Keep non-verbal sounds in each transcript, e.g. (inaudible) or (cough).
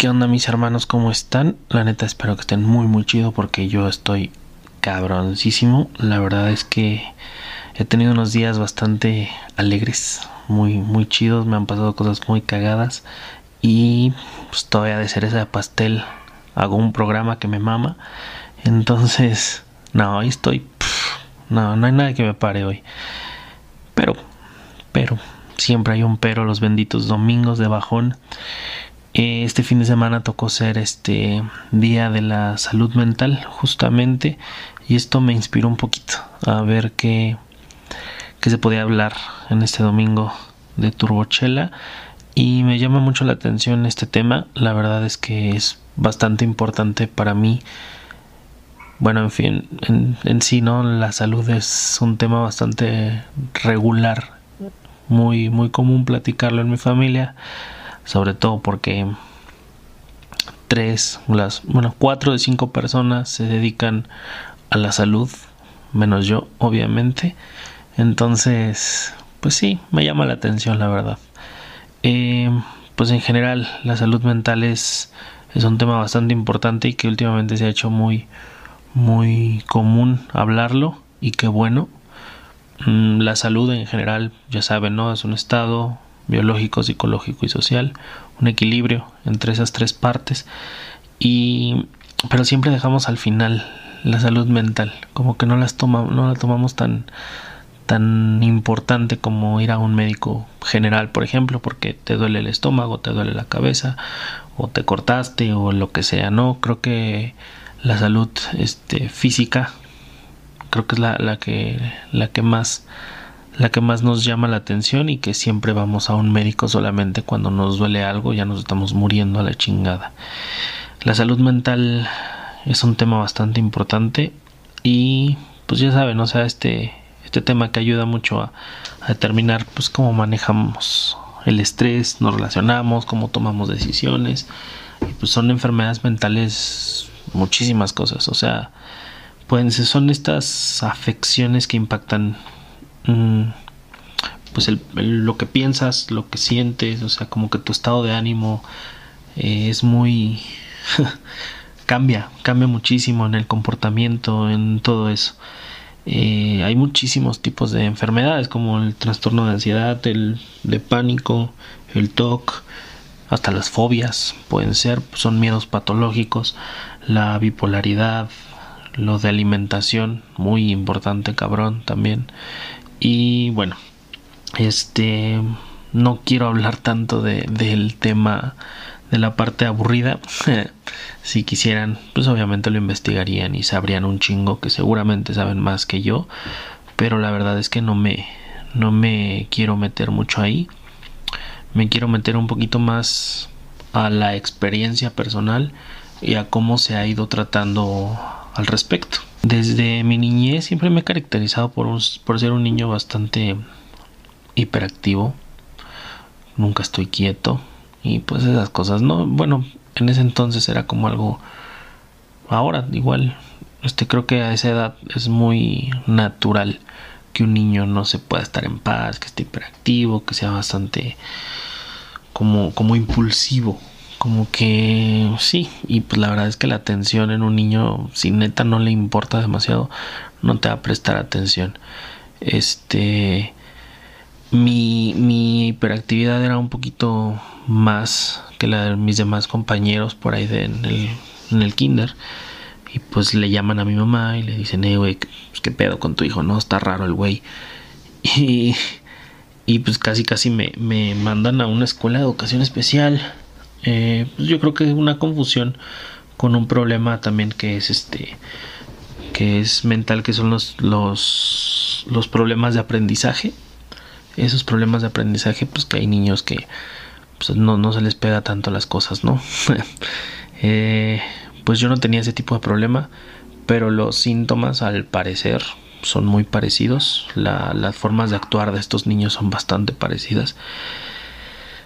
¿qué onda mis hermanos? ¿Cómo están? La neta espero que estén muy muy chido porque yo estoy cabroncísimo. La verdad es que he tenido unos días bastante alegres, muy muy chidos, me han pasado cosas muy cagadas y pues todavía de cereza de pastel hago un programa que me mama. Entonces, no, hoy estoy no, no hay nada que me pare hoy. Pero pero siempre hay un pero los benditos domingos de bajón. Este fin de semana tocó ser este día de la salud mental justamente y esto me inspiró un poquito a ver qué, qué se podía hablar en este domingo de Turbochela. Y me llama mucho la atención este tema. La verdad es que es bastante importante para mí. Bueno en fin en, en sí no la salud es un tema bastante regular muy muy común platicarlo en mi familia sobre todo porque tres, las, bueno, cuatro de cinco personas se dedican a la salud, menos yo, obviamente. Entonces, pues sí, me llama la atención, la verdad. Eh, pues en general, la salud mental es, es un tema bastante importante y que últimamente se ha hecho muy, muy común hablarlo y que bueno. Mm, la salud en general, ya saben, ¿no? Es un estado, biológico, psicológico y social, un equilibrio entre esas tres partes. Y pero siempre dejamos al final la salud mental, como que no las toma, no la tomamos tan tan importante como ir a un médico general, por ejemplo, porque te duele el estómago, te duele la cabeza o te cortaste o lo que sea, no, creo que la salud este física creo que es la, la que la que más la que más nos llama la atención y que siempre vamos a un médico solamente cuando nos duele algo, ya nos estamos muriendo a la chingada. La salud mental es un tema bastante importante y pues ya saben, o sea, este, este tema que ayuda mucho a, determinar pues cómo manejamos el estrés, nos relacionamos, cómo tomamos decisiones y pues son enfermedades mentales muchísimas cosas, o sea, pueden son estas afecciones que impactan Mm, pues el, lo que piensas, lo que sientes, o sea, como que tu estado de ánimo eh, es muy... (laughs) cambia, cambia muchísimo en el comportamiento, en todo eso. Eh, hay muchísimos tipos de enfermedades como el trastorno de ansiedad, el de pánico, el TOC, hasta las fobias pueden ser, son miedos patológicos, la bipolaridad, lo de alimentación, muy importante cabrón también, y bueno, este no quiero hablar tanto de, del tema de la parte aburrida. (laughs) si quisieran, pues obviamente lo investigarían y sabrían un chingo que seguramente saben más que yo. Pero la verdad es que no me, no me quiero meter mucho ahí. Me quiero meter un poquito más a la experiencia personal y a cómo se ha ido tratando al respecto. Desde mi niñez siempre me he caracterizado por, por ser un niño bastante hiperactivo. Nunca estoy quieto. Y pues esas cosas, ¿no? Bueno, en ese entonces era como algo... Ahora igual, este creo que a esa edad es muy natural que un niño no se pueda estar en paz, que esté hiperactivo, que sea bastante como, como impulsivo como que sí, y pues la verdad es que la atención en un niño, si neta no le importa demasiado, no te va a prestar atención. Este, mi, mi hiperactividad era un poquito más que la de mis demás compañeros por ahí en, el, en el kinder. Y pues le llaman a mi mamá y le dicen, eh, güey, pues, qué pedo con tu hijo, no, está raro el güey. (laughs) Y, y pues casi casi me, me mandan a una escuela de educación especial eh, pues yo creo que es una confusión con un problema también que es este que es mental que son los los, los problemas de aprendizaje. Esos problemas de aprendizaje pues que hay niños que pues, no, no se les pega tanto las cosas no (laughs) eh, pues yo no tenía ese tipo de problema pero los síntomas al parecer son muy parecidos. Las formas de actuar de estos niños son bastante parecidas.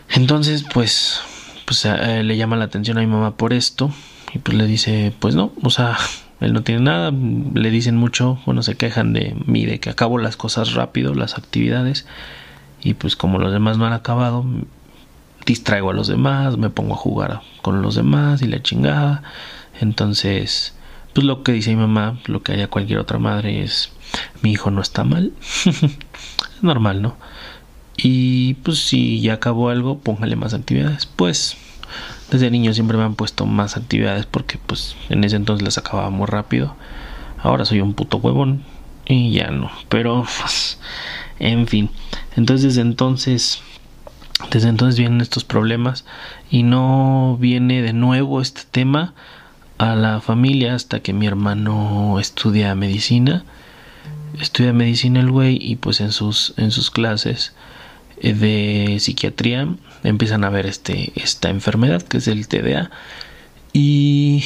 Entonces pues pues eh, le llama la atención a mi mamá por esto y pues le dice, pues no, o sea, él no tiene nada, le dicen mucho, bueno, se quejan de mí, de que acabo las cosas rápido, las actividades, y pues como los demás no han acabado, distraigo a los demás, me pongo a jugar con los demás y la chingada. Entonces, pues lo que dice mi mamá, lo que haría cualquier otra madre es, mi hijo no está mal. (laughs) normal, ¿no? Y pues si ya acabó algo, póngale más actividades. Pues desde niño siempre me han puesto más actividades porque pues en ese entonces las acababa muy rápido. Ahora soy un puto huevón y ya no. Pero pues, en fin. Entonces desde entonces desde entonces vienen estos problemas y no viene de nuevo este tema a la familia hasta que mi hermano estudia medicina. Estudia medicina el güey y pues en sus en sus clases de psiquiatría empiezan a ver este, esta enfermedad que es el TDA y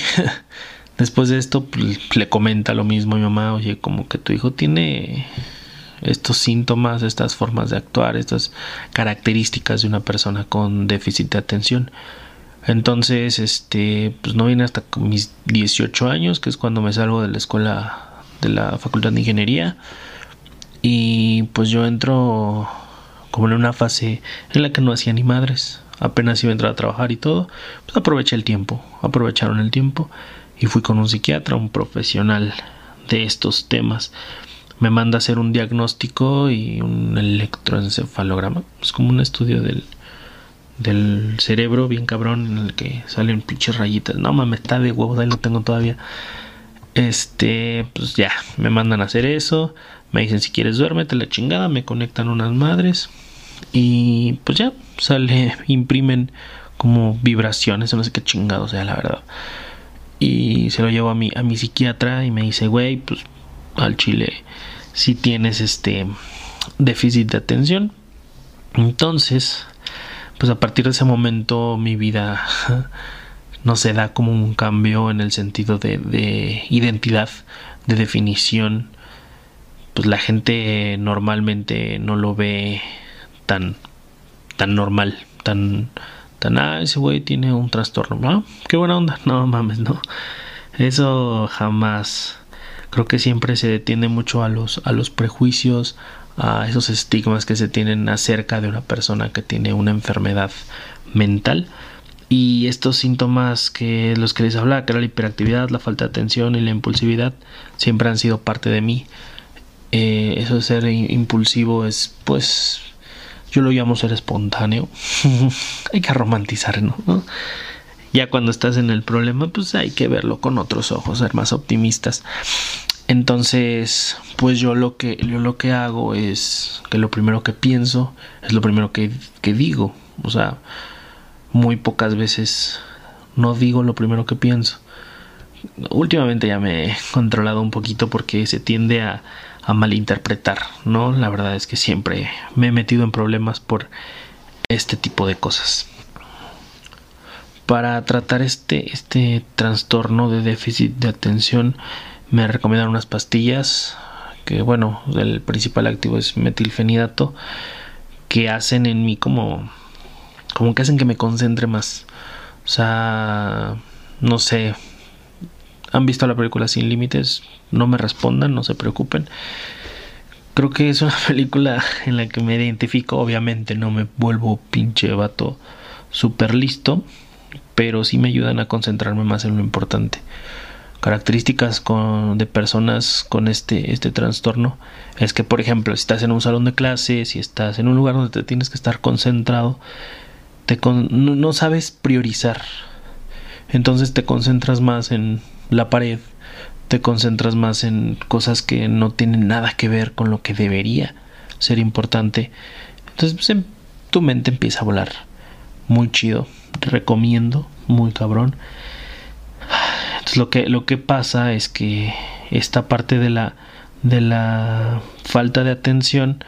(laughs) después de esto pues, le comenta lo mismo a mi mamá, oye, como que tu hijo tiene estos síntomas, estas formas de actuar, estas características de una persona con déficit de atención. Entonces, este, pues no viene hasta mis 18 años, que es cuando me salgo de la escuela de la Facultad de Ingeniería. Y pues yo entro como en una fase en la que no hacía ni madres, apenas iba a entrar a trabajar y todo, pues aproveché el tiempo, aprovecharon el tiempo y fui con un psiquiatra, un profesional de estos temas. Me manda a hacer un diagnóstico y un electroencefalograma, es como un estudio del, del cerebro bien cabrón en el que salen pinches rayitas. No mames, está de huevos, ahí lo tengo todavía. Este, pues ya, me mandan a hacer eso. Me dicen si quieres duérmete la chingada, me conectan unas madres y pues ya sale, imprimen como vibraciones, no sé qué chingado sea la verdad. Y se lo llevo a mi, a mi psiquiatra y me dice, güey, pues al chile si tienes este déficit de atención. Entonces, pues a partir de ese momento mi vida (laughs) no se da como un cambio en el sentido de, de identidad, de definición pues la gente normalmente no lo ve tan tan normal, tan tan ah, ese güey tiene un trastorno, ¿no? Qué buena onda, (laughs) no mames, no. Eso jamás creo que siempre se detiene mucho a los a los prejuicios, a esos estigmas que se tienen acerca de una persona que tiene una enfermedad mental y estos síntomas que los que les hablaba, que era la hiperactividad, la falta de atención y la impulsividad, siempre han sido parte de mí. Eh, eso de ser impulsivo es pues yo lo llamo ser espontáneo. (laughs) Hay que romantizar ¿no? ya cuando estás en el problema pues hay que verlo con otros ojos ser más optimistas. Entonces pues yo lo que yo lo que hago es que lo primero que pienso es lo primero que, que digo. O sea muy pocas veces no digo lo primero que pienso. Últimamente ya me he controlado un poquito porque se tiende a a malinterpretar, ¿no? La verdad es que siempre me he metido en problemas por este tipo de cosas. Para tratar este, este trastorno de déficit de atención me recomiendan unas pastillas que bueno, el principal activo es metilfenidato que hacen en mí como como que hacen que me concentre más. O sea, no sé, han visto la película Sin Límites, no me respondan, no se preocupen. Creo que es una (laughs) película en la que me identifico, obviamente no me vuelvo pinche vato super listo, pero sí me ayudan a concentrarme más en lo importante. Características de personas con este, este trastorno es que, por ejemplo, si estás en un salón de clases, si estás en un lugar donde te tienes que estar concentrado, te no sabes priorizar. Entonces te concentras más en la pared, te concentras más en cosas que no tienen nada que ver con lo que debería ser importante. Entonces pues, em, tu mente empieza a volar. Muy chido. recomiendo. Muy cabrón. Entonces lo que, lo que pasa es que esta parte de la, de la falta de atención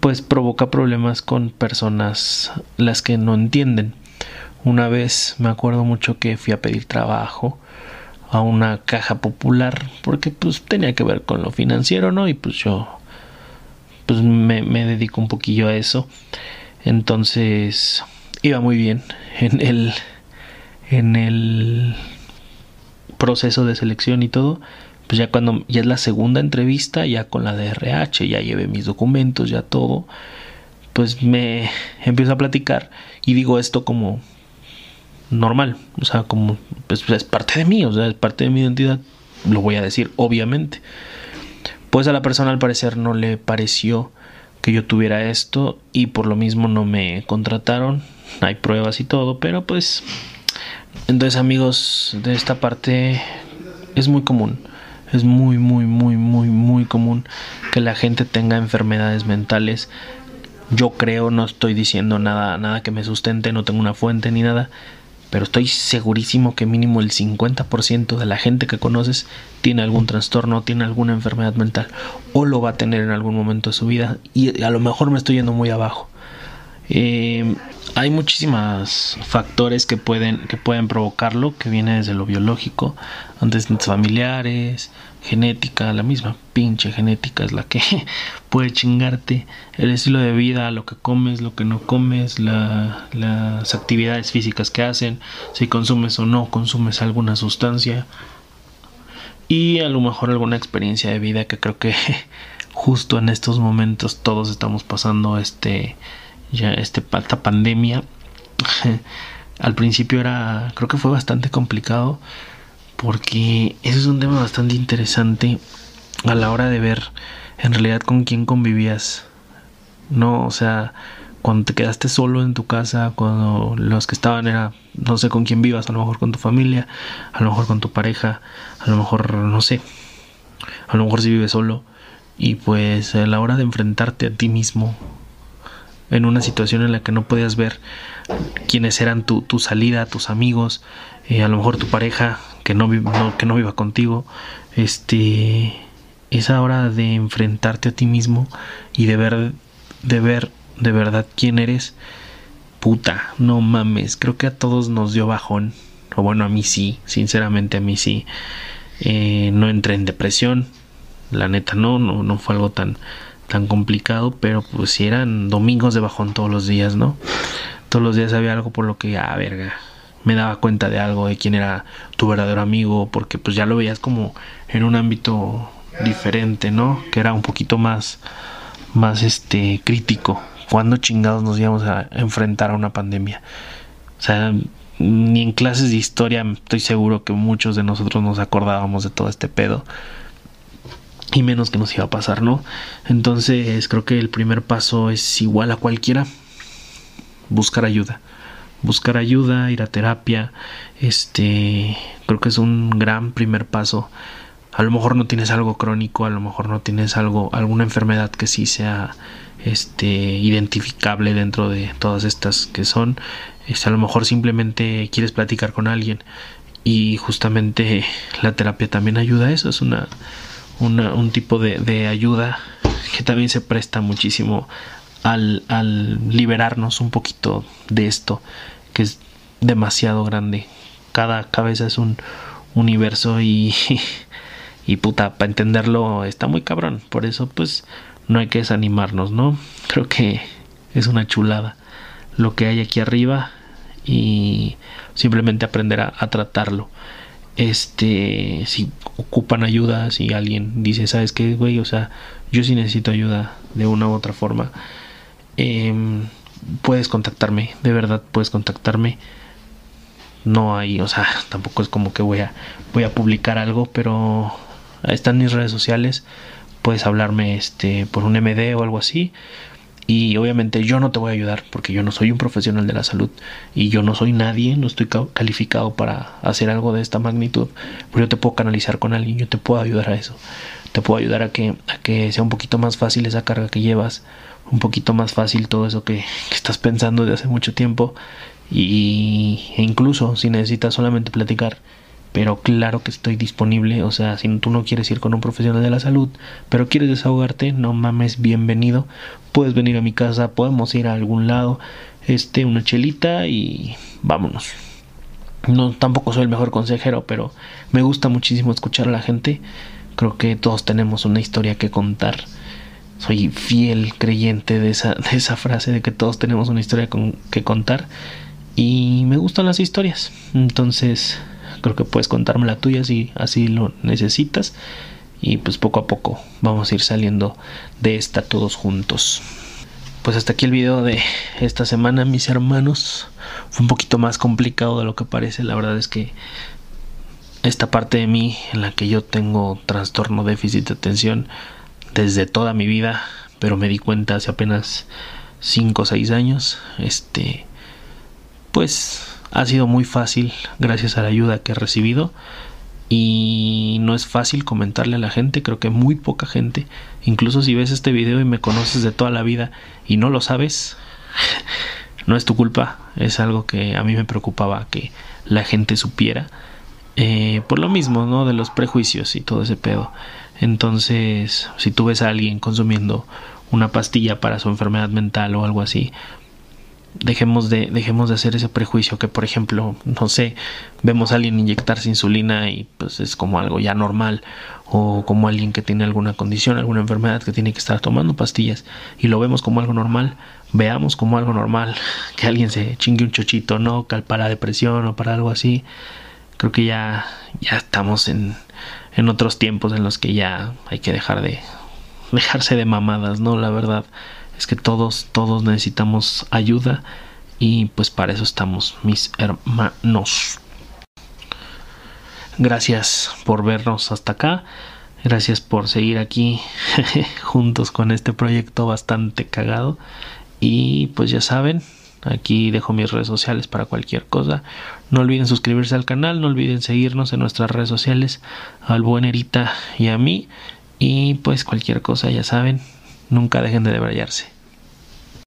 pues provoca problemas con personas las que no entienden. Una vez me acuerdo mucho que fui a pedir trabajo a una caja popular porque pues tenía que ver con lo financiero, ¿no? Y pues yo pues me, dedico un poquillo a eso. Entonces iba muy bien en el en el proceso de selección y todo. Pues ya cuando ya es la segunda entrevista, ya con la DRH, ya llevé mis documentos, ya todo. pues me empiezo a platicar y digo esto como normal, o sea, como pues, es parte de mí, o sea, es parte de mi identidad, lo voy a decir, obviamente. Pues a la persona al parecer no le pareció que yo tuviera esto y por lo mismo no me contrataron, hay pruebas y todo, pero pues entonces amigos de esta parte es muy común, es muy muy muy muy muy común que la gente tenga enfermedades mentales. Yo creo, no estoy diciendo nada nada que me sustente, no tengo una fuente ni nada, pero estoy segurísimo que mínimo el 50% de la gente que conoces tiene algún trastorno, tiene alguna enfermedad mental o lo va a tener en algún momento de su vida y a lo mejor me estoy yendo muy abajo. Eh, hay muchísimos factores que pueden, que pueden provocarlo, que viene desde lo biológico, antecedentes familiares, genética, la misma pinche genética es la que (laughs) puede chingarte, el estilo de vida, lo que comes, lo que no comes, las actividades físicas que hacen, si consumes o no consumes alguna sustancia. Y a lo mejor alguna experiencia de vida que creo que (laughs) justo en estos momentos todos estamos pasando este ya este esta pandemia (laughs) al principio era creo que fue bastante complicado porque ese es un tema bastante interesante a la hora de ver en realidad con quién convivías. No, o sea, cuando te quedaste solo en tu casa, cuando los que estaban era, no sé con quién vivas, a lo mejor con tu familia, a lo mejor con tu pareja, a lo mejor, no sé, a lo mejor si vives solo. Y pues a la hora de enfrentarte a ti mismo, en una situación en la que no podías ver quiénes eran tu, tu salida, tus amigos, eh, a lo mejor tu pareja, que no, que no viva contigo, este, esa hora de enfrentarte a ti mismo y de ver, de ver de verdad quién eres, puta, no mames, creo que a todos nos dio bajón, o bueno, a mí sí, sinceramente a mí sí, eh, no entré en depresión, la neta no, no, no fue algo tan, tan complicado, pero pues si eran domingos de bajón todos los días, ¿no? Todos los días había algo por lo que, ah, verga, me daba cuenta de algo, de quién era tu verdadero amigo, porque pues ya lo veías como en un ámbito diferente, ¿no? Que era un poquito más, más este, crítico. ¿Cuándo chingados nos íbamos a enfrentar a una pandemia? O sea, ni en clases de historia estoy seguro que muchos de nosotros nos acordábamos de todo este pedo. Y menos que nos iba a pasar, ¿no? Entonces creo que el primer paso es igual a cualquiera. Buscar ayuda buscar ayuda, ir a terapia, este, creo que es un gran primer paso. A lo mejor no tienes algo crónico, a lo mejor no tienes algo, alguna enfermedad que sí sea este identificable dentro de todas estas que son. Este, a lo mejor simplemente quieres platicar con alguien y justamente la terapia también ayuda a eso, es una, una un tipo de, de ayuda que también se presta muchísimo al, al liberarnos un poquito de esto que es demasiado grande. Cada cabeza es un universo y, (laughs) y puta, para entenderlo está muy cabrón. Por eso pues no hay que desanimarnos, ¿no? Creo que es una chulada lo que hay aquí arriba y simplemente aprender a, tratarlo. Este, si ocupan ayuda, si alguien dice, ¿sabes qué, güey? O sea, yo sí necesito ayuda de una u otra forma. Eh, puedes contactarme, de verdad puedes contactarme. No hay, o sea, (laughs) tampoco es como que voy a voy a publicar algo, pero están mis redes sociales, puedes hablarme este por un MD o algo así. Y obviamente yo no te voy a ayudar porque yo no soy un profesional de la salud y yo no soy nadie, no estoy calificado para hacer algo de esta magnitud, pero yo te puedo canalizar con alguien, yo te puedo ayudar a eso. Te puedo ayudar a que, a que sea un poquito más fácil esa carga que llevas, un poquito más fácil todo eso que, estás pensando de hace mucho tiempo y, e incluso si necesitas solamente platicar pero claro que estoy disponible, o sea, si tú no quieres ir con un profesional de la salud, pero quieres desahogarte, no mames, bienvenido, puedes venir a mi casa, podemos ir a algún lado, este, una chelita y vámonos. No, tampoco soy el mejor consejero, pero me gusta muchísimo escuchar a la gente. Creo que todos tenemos una historia que contar soy fiel creyente de esa, de esa frase de que todos tenemos una historia que contar y me gustan las historias. Entonces creo que puedes contarme la tuya si así lo necesitas y pues poco a poco vamos a ir saliendo de esta todos juntos. pues hasta aquí el video de esta semana, mis hermanos. Fue un poquito más complicado de lo que parece. La verdad es que esta parte de mí en la que yo tengo trastorno déficit de atención desde toda mi vida, pero me di cuenta hace apenas 5 o 6 años, este pues ha sido muy fácil gracias a la ayuda que he recibido y no es fácil comentarle a la gente, creo que muy poca gente, incluso si ves este video y me conoces de toda la vida y no lo sabes, (laughs) no es tu culpa, es algo que a mí me preocupaba que la gente supiera, eh, por lo mismo, ¿no? De los prejuicios y todo ese pedo. Entonces, si tú ves a alguien consumiendo una pastilla para su enfermedad mental o algo así, dejemos de, dejemos de hacer ese prejuicio que, por ejemplo, no sé, vemos a alguien inyectarse insulina y pues es como algo ya normal, o como alguien que tiene alguna condición, alguna enfermedad que tiene que estar tomando pastillas y lo vemos como algo normal, veamos como algo normal (laughs) que alguien se chingue un chochito, ¿no? Para depresión o para algo así. Creo que ya, ya estamos en, en otros tiempos en los que ya hay que dejar de (laughs) dejarse de mamadas, ¿no? La verdad es que todos, todos necesitamos ayuda y pues para eso estamos mis hermanos. Gracias por vernos hasta acá. Gracias por seguir aquí (laughs) juntos con este proyecto bastante cagado. Y pues ya saben, aquí dejo mis redes sociales para cualquier cosa. No olviden suscribirse al canal, no olviden seguirnos en nuestras redes sociales, al buen Erita y a mí. Y pues cualquier cosa, ya saben, nunca dejen de debrayarse.